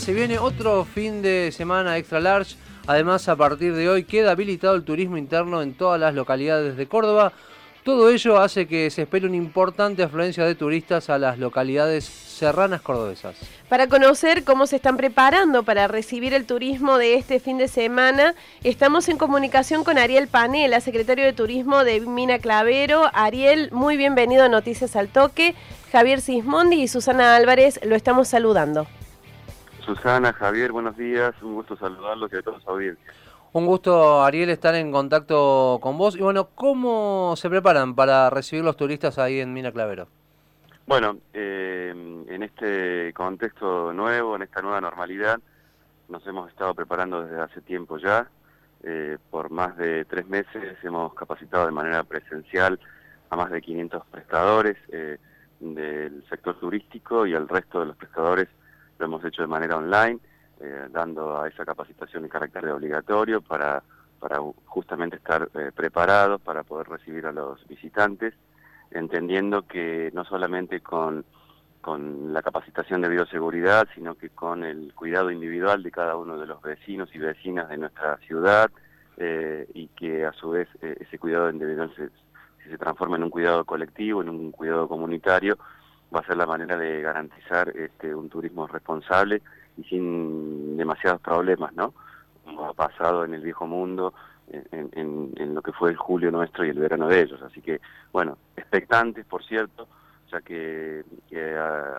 Se viene otro fin de semana extra large. Además, a partir de hoy queda habilitado el turismo interno en todas las localidades de Córdoba. Todo ello hace que se espere una importante afluencia de turistas a las localidades serranas cordobesas. Para conocer cómo se están preparando para recibir el turismo de este fin de semana, estamos en comunicación con Ariel Panela, secretario de Turismo de Mina Clavero. Ariel, muy bienvenido a Noticias al Toque. Javier Sismondi y Susana Álvarez lo estamos saludando. Susana, Javier, buenos días, un gusto saludarlos y a todos los audiencia. Un gusto, Ariel, estar en contacto con vos. Y bueno, ¿cómo se preparan para recibir los turistas ahí en Mina Clavero? Bueno, eh, en este contexto nuevo, en esta nueva normalidad, nos hemos estado preparando desde hace tiempo ya. Eh, por más de tres meses hemos capacitado de manera presencial a más de 500 prestadores eh, del sector turístico y al resto de los prestadores lo hemos hecho de manera online, eh, dando a esa capacitación el carácter de obligatorio para, para justamente estar eh, preparados para poder recibir a los visitantes, entendiendo que no solamente con, con la capacitación de bioseguridad, sino que con el cuidado individual de cada uno de los vecinos y vecinas de nuestra ciudad, eh, y que a su vez ese cuidado individual se, se transforma en un cuidado colectivo, en un cuidado comunitario, va a ser la manera de garantizar este, un turismo responsable y sin demasiados problemas, ¿no? Como ha pasado en el viejo mundo, en, lo que fue el julio nuestro y el verano de ellos. Así que, bueno, expectantes, por cierto, ya que,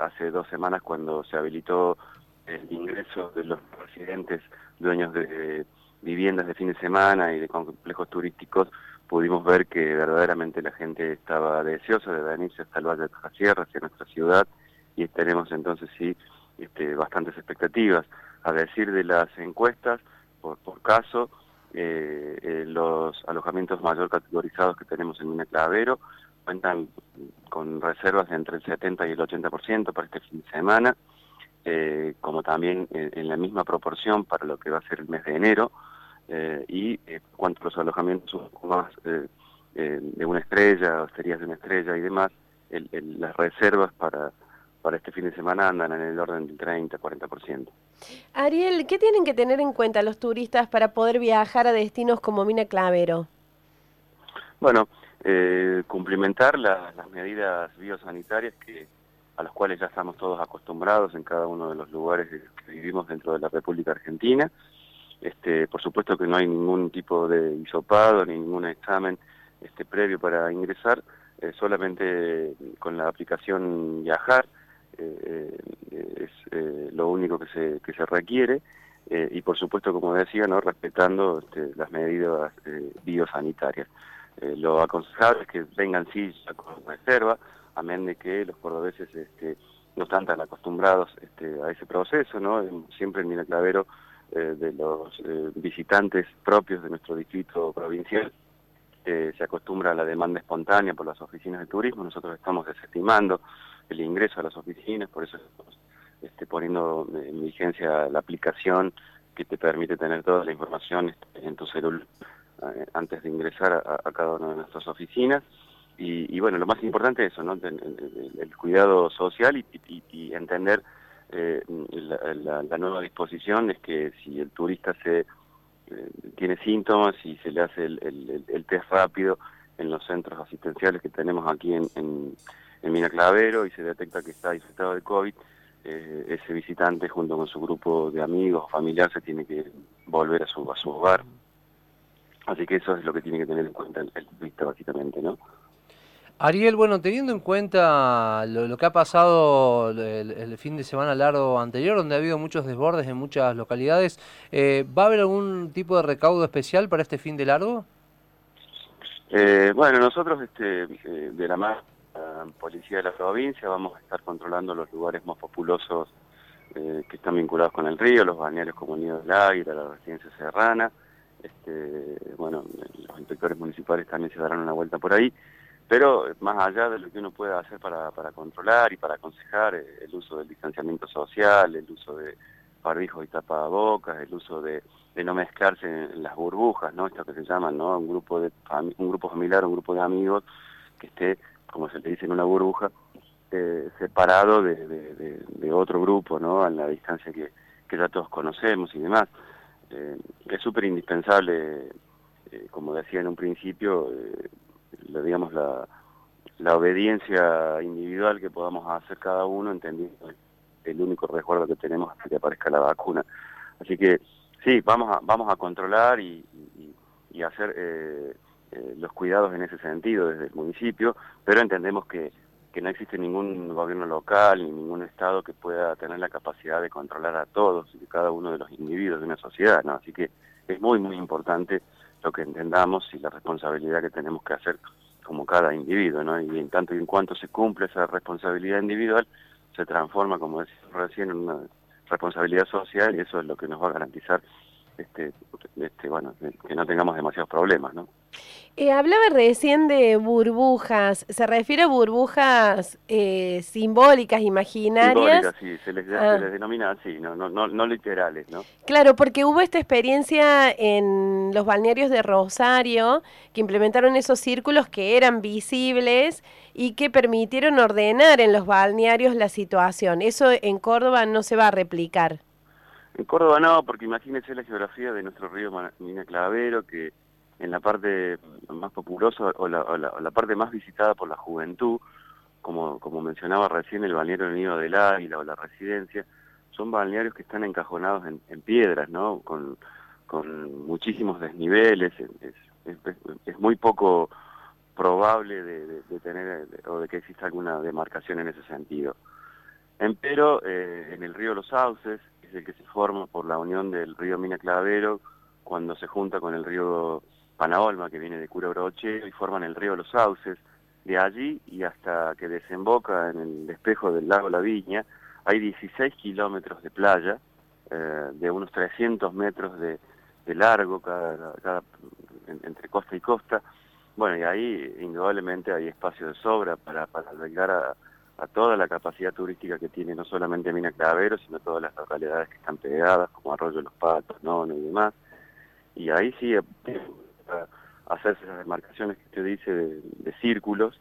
hace dos semanas cuando se habilitó el ingreso de los residentes dueños de viviendas de fin de semana y de complejos turísticos, pudimos ver que verdaderamente la gente estaba deseosa de venirse hasta el Valle de Sierra, hacia nuestra ciudad, y tenemos entonces sí este, bastantes expectativas. A decir de las encuestas, por, caso, eh, eh, los alojamientos mayor categorizados que tenemos en Mina Clavero cuentan con reservas de entre el 70 y el 80% para este fin de semana, eh, como también en la misma proporción para lo que va a ser el mes de enero, eh, y eh, cuanto a los alojamientos un poco más eh, de una estrella, hosterías de una estrella y demás, las reservas para, para este fin de semana andan en el orden del 30-40%. Ariel, ¿qué tienen que tener en cuenta los turistas para poder viajar a destinos como Mina Clavero? Bueno, cumplimentar las medidas biosanitarias que a las cuales ya estamos todos acostumbrados en cada uno de los lugares que vivimos dentro de la República Argentina. Este, por supuesto que no hay ningún tipo de hisopado ni ningún examen este, previo para ingresar, eh, solamente con la aplicación Viajar eh, eh, es lo único que se, requiere y por supuesto, como decía, no respetando este, las medidas biosanitarias. lo aconsejable es que vengan sí con reserva, amén de que los cordobeses este, no están tan acostumbrados este, a ese proceso, ¿no? Siempre en Mina Clavero eh, de los eh, visitantes propios de nuestro distrito provincial. Eh, se acostumbra a la demanda espontánea por las oficinas de turismo, nosotros estamos desestimando el ingreso a las oficinas, por eso estamos este, poniendo en vigencia la aplicación que te permite tener toda la información este, en tu celular antes de ingresar a, cada una de nuestras oficinas. Y, bueno, lo más importante es eso, ¿no? el, cuidado social y entender eh, la, nueva disposición es que si el turista se eh, tiene síntomas y se le hace el, test rápido en los centros asistenciales que tenemos aquí en, en, Clavero y se detecta que está infectado de COVID, eh, ese visitante junto con su grupo de amigos o familiares se tiene que volver a su, a su hogar. Así que eso es lo que tiene que tener en cuenta el turista básicamente, ¿no? Ariel, bueno, teniendo en cuenta lo, que ha pasado el, fin de semana largo anterior, donde ha habido muchos desbordes en muchas localidades, eh, ¿va a haber algún tipo de recaudo especial para este fin de largo? Eh, bueno, nosotros este, eh, de la más policía de la provincia vamos a estar controlando los lugares más populosos que están vinculados con el río, los balnearios como Nido del Águila, la residencia serrana. Este, bueno, los inspectores municipales también se darán una vuelta por ahí pero más allá de lo que uno pueda hacer para, para controlar y para aconsejar eh, el uso del distanciamiento social, el uso de barbijos y tapabocas, el uso de, no mezclarse en, las burbujas, ¿no? Esto que se llaman, ¿no? Un grupo de un grupo familiar, un grupo de amigos que esté, como se le dice en una burbuja, eh, separado de, otro grupo, ¿no? A la distancia que, ya todos conocemos y demás. Eh, es súper indispensable, como decía en un principio, digamos la, la obediencia individual que podamos hacer cada uno, entendiendo el único resguardo que tenemos hasta que aparezca la vacuna. Así que sí, vamos a, vamos a controlar y, y, hacer eh, eh, los cuidados en ese sentido desde el municipio, pero entendemos que, que no existe ningún gobierno local ni ningún estado que pueda tener la capacidad de controlar a todos y cada uno de los individuos de una sociedad, ¿no? Así que es muy, muy importante lo que entendamos y la responsabilidad que tenemos que hacer como cada individuo, ¿no? Y en tanto y en cuanto se cumple esa responsabilidad individual, se transforma, como decía recién, en una responsabilidad social y eso es lo que nos va a garantizar este, este bueno, que no tengamos demasiados problemas, ¿no? Eh, hablaba recién de burbujas, ¿se refiere a burbujas eh, simbólicas, imaginarias? Simbólicas, sí, se les, ah. denomina así, no, no, no, no, literales, ¿no? Claro, porque hubo esta experiencia en los balnearios de Rosario, que implementaron esos círculos que eran visibles y que permitieron ordenar en los balnearios la situación. Eso en Córdoba no se va a replicar. En Córdoba no, porque imagínense la geografía de nuestro río Mina Clavero, que en la parte más populosa o la, parte más visitada por la juventud, como, como mencionaba recién el balneario del Nido del Águila o la residencia, son balnearios que están encajonados en, piedras, ¿no? Con, muchísimos desniveles, es, es, muy poco probable de, tener o de que exista alguna demarcación en ese sentido. Empero, eh, en el río Los Sauces, que es el que se forma por la unión del río Mina Clavero, cuando se junta con el río Panaolma, que viene de Cura Broche, y forman el río Los Sauces. De allí y hasta que desemboca en el espejo del lago La Viña, hay 16 kilómetros de playa, eh, de unos 300 metros de, largo cada, entre costa y costa. Bueno, y ahí indudablemente hay espacio de sobra para, para albergar a, toda la capacidad turística que tiene no solamente Mina Clavero, sino todas las localidades que están pegadas, como Arroyo los Patos, Nono y demás. Y ahí sí esas demarcaciones que usted dice de, círculos,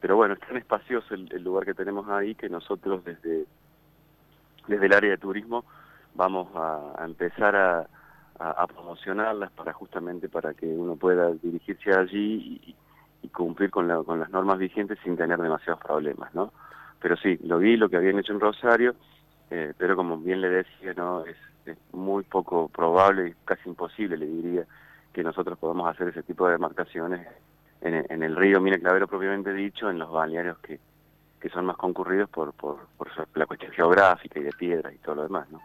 pero bueno, es tan espacioso el, lugar que tenemos ahí que nosotros desde, desde el área de turismo vamos a, empezar a, promocionarlas para justamente para que uno pueda dirigirse allí y, cumplir con, con las normas vigentes sin tener demasiados problemas, ¿no? Pero sí, lo vi, lo que habían hecho en Rosario, eh, pero como bien le decía, no es, es muy poco probable, casi imposible, le diría, que nosotros podamos hacer ese tipo de demarcaciones en, el río Mina Clavero propiamente dicho, en los balnearios que, que son más concurridos por, por, por, la cuestión geográfica y de piedras y todo lo demás. ¿no?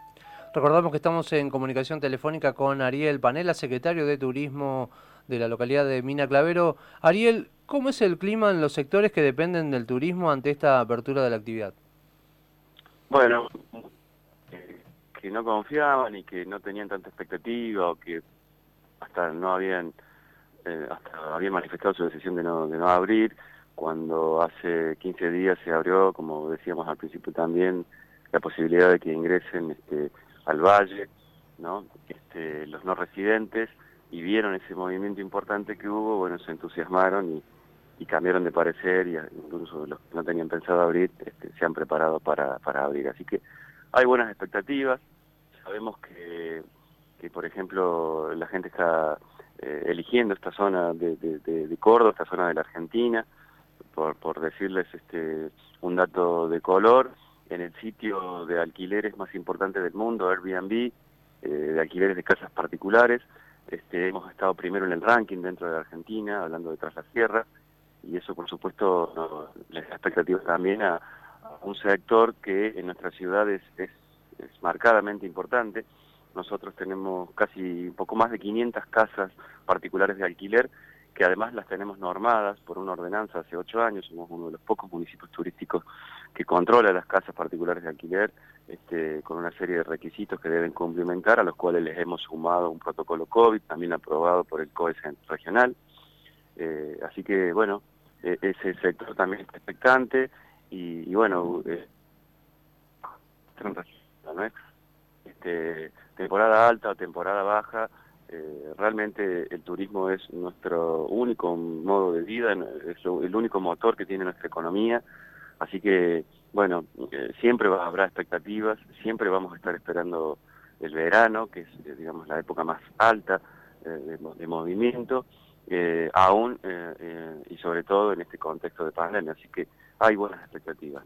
Recordamos que estamos en comunicación telefónica con Ariel Panela, secretario de Turismo de la localidad de Mina Clavero. Ariel, ¿cómo es el clima en los sectores que dependen del turismo ante esta apertura de la actividad? Bueno, que no confiaban y que no tenían tanta expectativa o que hasta no habían eh, hasta habían manifestado su decisión de no, de no abrir, cuando hace 15 días se abrió, como decíamos al principio también, la posibilidad de que ingresen este, al valle, ¿no? Este, los no residentes, y vieron ese movimiento importante que hubo, bueno, se entusiasmaron y, cambiaron de parecer, y incluso los que no tenían pensado abrir, este, se han preparado para, para abrir. Así que hay buenas expectativas, sabemos que que por ejemplo la gente está eh, eligiendo esta zona de, de, Córdoba, esta zona de la Argentina, por, por decirles este un dato de color, en el sitio de alquileres más importante del mundo, Airbnb, eh, de alquileres de casas particulares, este, hemos estado primero en el ranking dentro de Argentina, hablando de Tras la Sierra, y eso por supuesto no, les da expectativas también a, un sector que en nuestras ciudades es, es marcadamente importante, nosotros tenemos casi un poco más de 500 casas particulares de alquiler que además las tenemos normadas por una ordenanza hace ocho años, somos uno de los pocos municipios turísticos que controla las casas particulares de alquiler este, con una serie de requisitos que deben cumplimentar, a los cuales les hemos sumado un protocolo COVID, también aprobado por el COE regional. Eh, así que, bueno, e, ese sector también está expectante y, bueno, eh, ¿no? Este, temporada alta o temporada baja, eh, realmente el turismo es nuestro único modo de vida, es el único motor que tiene nuestra economía, así que, bueno, eh, siempre habrá expectativas, siempre vamos a estar esperando el verano, que es, digamos, la época más alta de, movimiento, aún y sobre todo en este contexto de pandemia. Así que hay buenas expectativas.